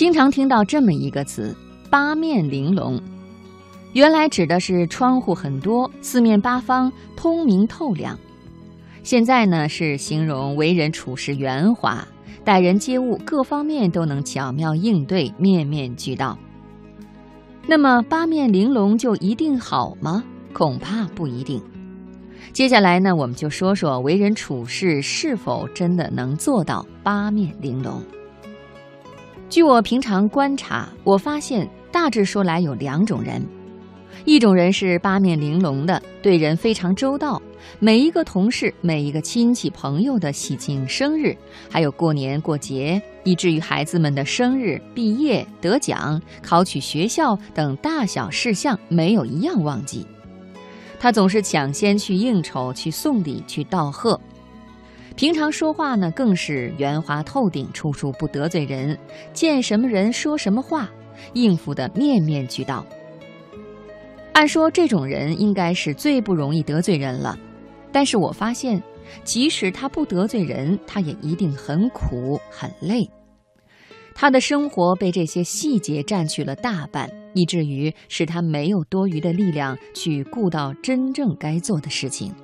经常听到这么一个词“八面玲珑”，原来指的是窗户很多，四面八方通明透亮。现在呢，是形容为人处事圆滑，待人接物各方面都能巧妙应对，面面俱到。那么八面玲珑就一定好吗？恐怕不一定。接下来呢，我们就说说为人处事是否真的能做到八面玲珑。据我平常观察，我发现大致说来有两种人：一种人是八面玲珑的，对人非常周到，每一个同事、每一个亲戚朋友的喜庆生日，还有过年过节，以至于孩子们的生日、毕业、得奖、考取学校等大小事项，没有一样忘记。他总是抢先去应酬、去送礼、去道贺。平常说话呢，更是圆滑透顶，处处不得罪人，见什么人说什么话，应付的面面俱到。按说这种人应该是最不容易得罪人了，但是我发现，即使他不得罪人，他也一定很苦很累。他的生活被这些细节占据了大半。以至于使他没有多余的力量去顾到真正该做的事情，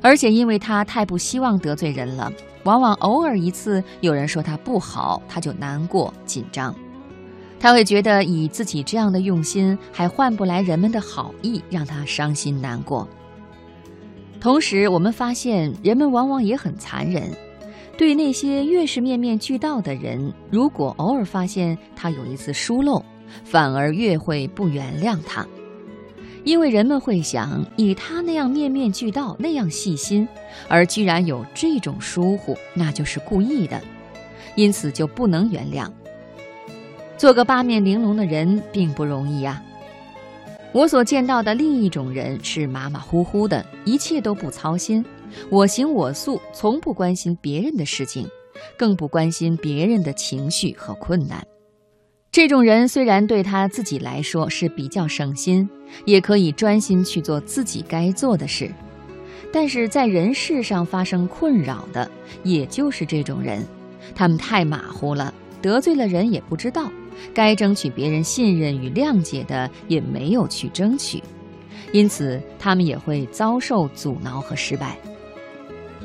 而且因为他太不希望得罪人了，往往偶尔一次有人说他不好，他就难过紧张，他会觉得以自己这样的用心还换不来人们的好意，让他伤心难过。同时，我们发现人们往往也很残忍，对那些越是面面俱到的人，如果偶尔发现他有一次疏漏，反而越会不原谅他，因为人们会想，以他那样面面俱到、那样细心，而居然有这种疏忽，那就是故意的，因此就不能原谅。做个八面玲珑的人并不容易呀。我所见到的另一种人是马马虎虎的，一切都不操心，我行我素，从不关心别人的事情，更不关心别人的情绪和困难。这种人虽然对他自己来说是比较省心，也可以专心去做自己该做的事，但是在人事上发生困扰的，也就是这种人。他们太马虎了，得罪了人也不知道，该争取别人信任与谅解的也没有去争取，因此他们也会遭受阻挠和失败。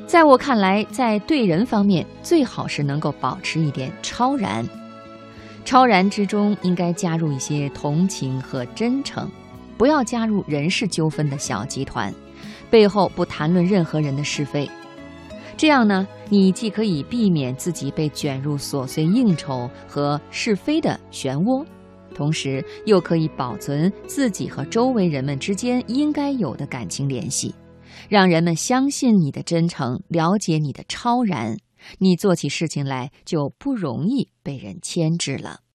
在我看来，在对人方面，最好是能够保持一点超然。超然之中应该加入一些同情和真诚，不要加入人事纠纷的小集团，背后不谈论任何人的是非。这样呢，你既可以避免自己被卷入琐碎应酬和是非的漩涡，同时又可以保存自己和周围人们之间应该有的感情联系，让人们相信你的真诚，了解你的超然。你做起事情来就不容易被人牵制了。